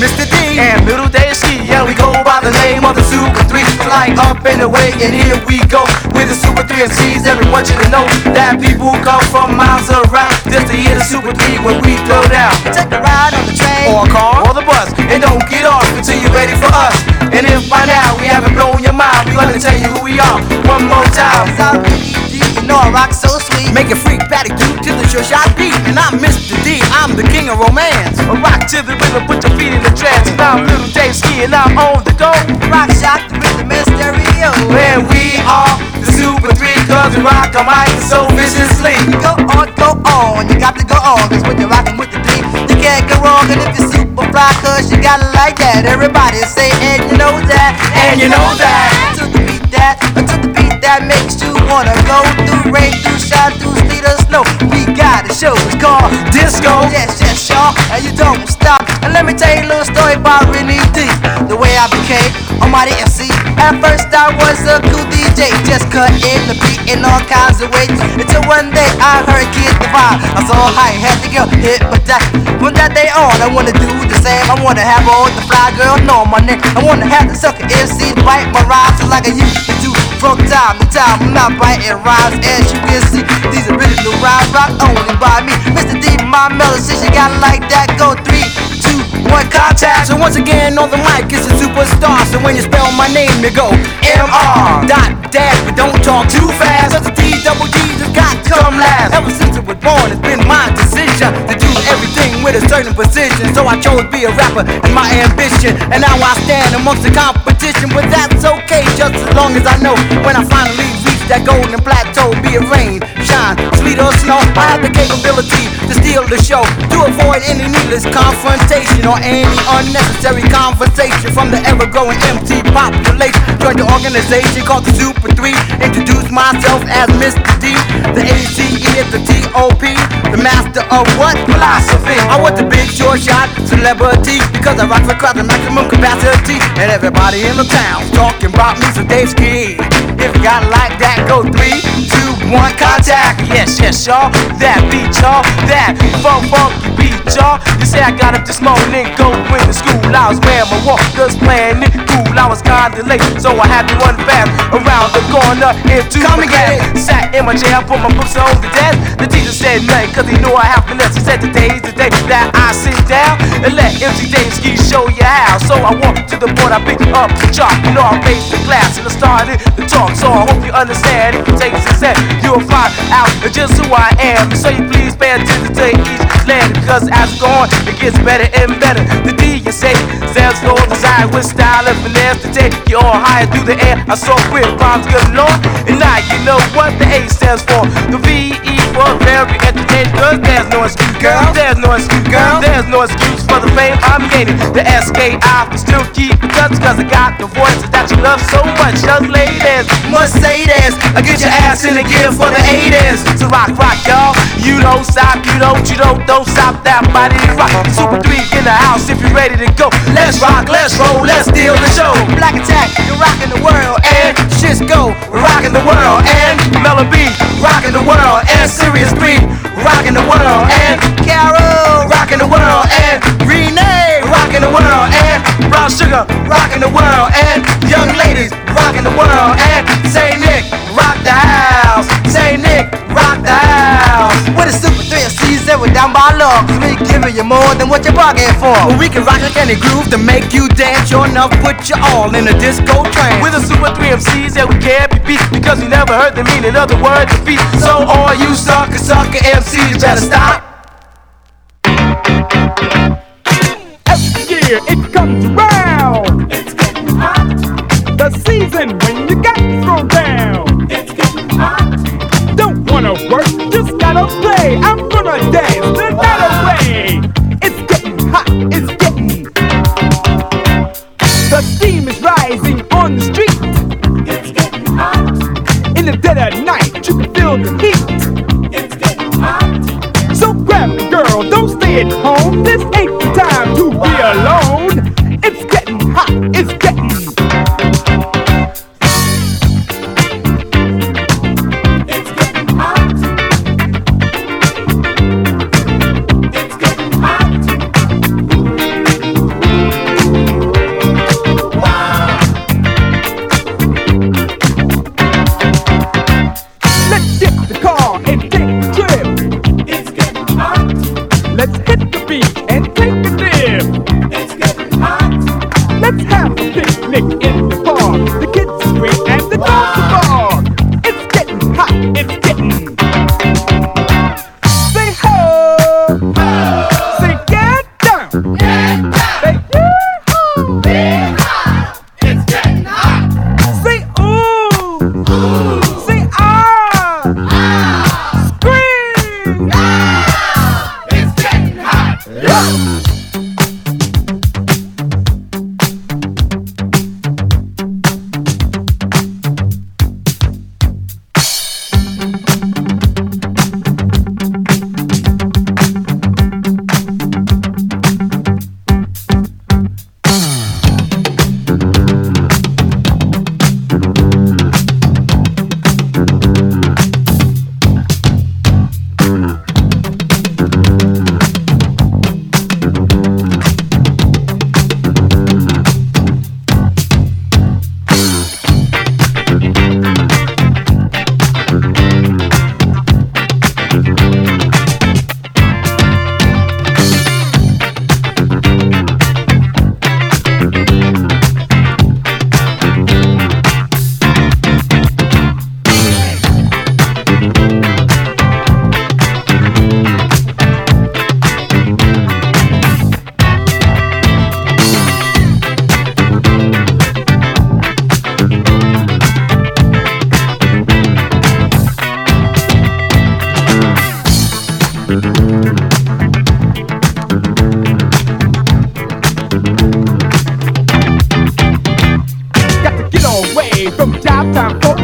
Mr. D and Middle Day Ski, yeah, we go by the name of the Super 3. Fly up and away, and here we go. With the Super 3 MCs, everyone you know that people come from miles around just to hear the Super 3 when we throw down. Take a ride on the train, or a car, or the bus, and don't get off until you're ready for us. And if by now we haven't blown your mind, we're gonna tell you who we are one more time. Know I rock so sweet. Make it freak, patty do to the sure shot beat. And I'm Mr. D, I'm the king of romance. A rock to the rhythm, put your feet in the trance. And I'm Little J Ski, and I'm on the go. Rock shot the rhythm and stereo. And we are the Super 3, cause we rock a mic so viciously. Go on, go on, you got to go on. Cause when you're rocking with the D, you can't go wrong. And if you're super fly, cause you got it like that. Everybody say, and you know that, and you know that. To the beat that, to the beat that makes you wanna go through rain, through shine, through sleet or snow. We got a show, it's called Disco. Yes, yes, y'all, and you don't stop. And let me tell you a little story about Rennie D. The way I became a mighty MC. At first I was a cool DJ, just cutting the beat in all kinds of ways. Until one day I heard Kid Divine. I saw how he had the girl hypnotized. From that day on, I wanna do the same. I wanna have all the fly girls know my name. I wanna have the sucker MC to write my rhymes like I used to do. From time to time, I'm not rhymes as you can see. These original rhymes rock only by me. Mr. D, my melody, you got like that, go three, two, one, contact. So once again on the mic, it's a superstar. So when you spell my name, you go M-R dot dash, but don't talk too fast. Cause the D double G just got to come last. Ever since I was born, it's been my decision to do everything with a certain precision. So I chose to be a rapper and my ambition. And now I stand amongst the competition, but that's okay, just as long as I know when I finally reach that golden plateau, be it rain, shine, sleet or snow, I have the capability to steal the show, to avoid any needless confrontation or any unnecessary conversation from the ever-growing MT population. Join the organization called the Super 3. Introduce myself as Mr. D, the ACE is the TOP, the master of what? Philosophy. I want the big short shot celebrity because I rock the crowd to maximum capacity, and everybody in the town talking about me, so they ski. If you got like that, go three, two, one, contact. Yes, yes, y'all. That beat, y'all. That funk, funky beat y'all. You say I got up this morning, go win the school. I was wearing my walkers, playing it cool. I was kinda late, so I had to run fast around the corner into Come the class. Sat in my chair, put my books on the desk. The teacher said nothing, cause he knew I have finesse. He said today's the day that I sit down and let MC Daveski show you how. So I walked to the board, I picked up the chalk. You know, I faced the class and I started to talk. So I hope you understand. If you take a set, you'll find out just who I am. So you please pay attention to each letter, because as it on, it gets better and better. The D you say stands for desire with style and finesse to take you on higher through the air. I saw with rhymes good along, and now you know what the A stands for. The V E for very entertaining, cause there's no excuse, girl. There's no excuse, girl. There's no excuse for the fame I'm gaining. The S K I can still keep in touch, cause I got the voice that you love so much. Young ladies, must say this. I get your ass in the gear for the 80s. So rock, rock, y'all. You don't stop, you don't, you don't, don't stop that body rock. Super 3 in the house if you're ready to go. Let's rock, let's roll, let's steal the show. Black Attack, you're rocking the world, and Cisco, rocking the world, and Mellow B, rocking the world, and Serious Green, rocking the world, and Carol, rocking the world, and Renee, rocking the world, and Brown Sugar, rocking the world, and Young Ladies, rocking the world, and Say Nick, rock the house, Say Nick, rock the house. What a super three C's that we're down by than what you're bargaining for. Well, we can rock like any groove to make you dance, sure enough, put you all in a disco trance. With a super three MCs that we can't be beat, because we never heard the meaning of the word defeat. So all you sucker, sucker MCs better stop. Every year it comes around. It's getting hot. The season when you got thrown down. It's getting hot. Don't wanna work, just gotta play. I'm from job time,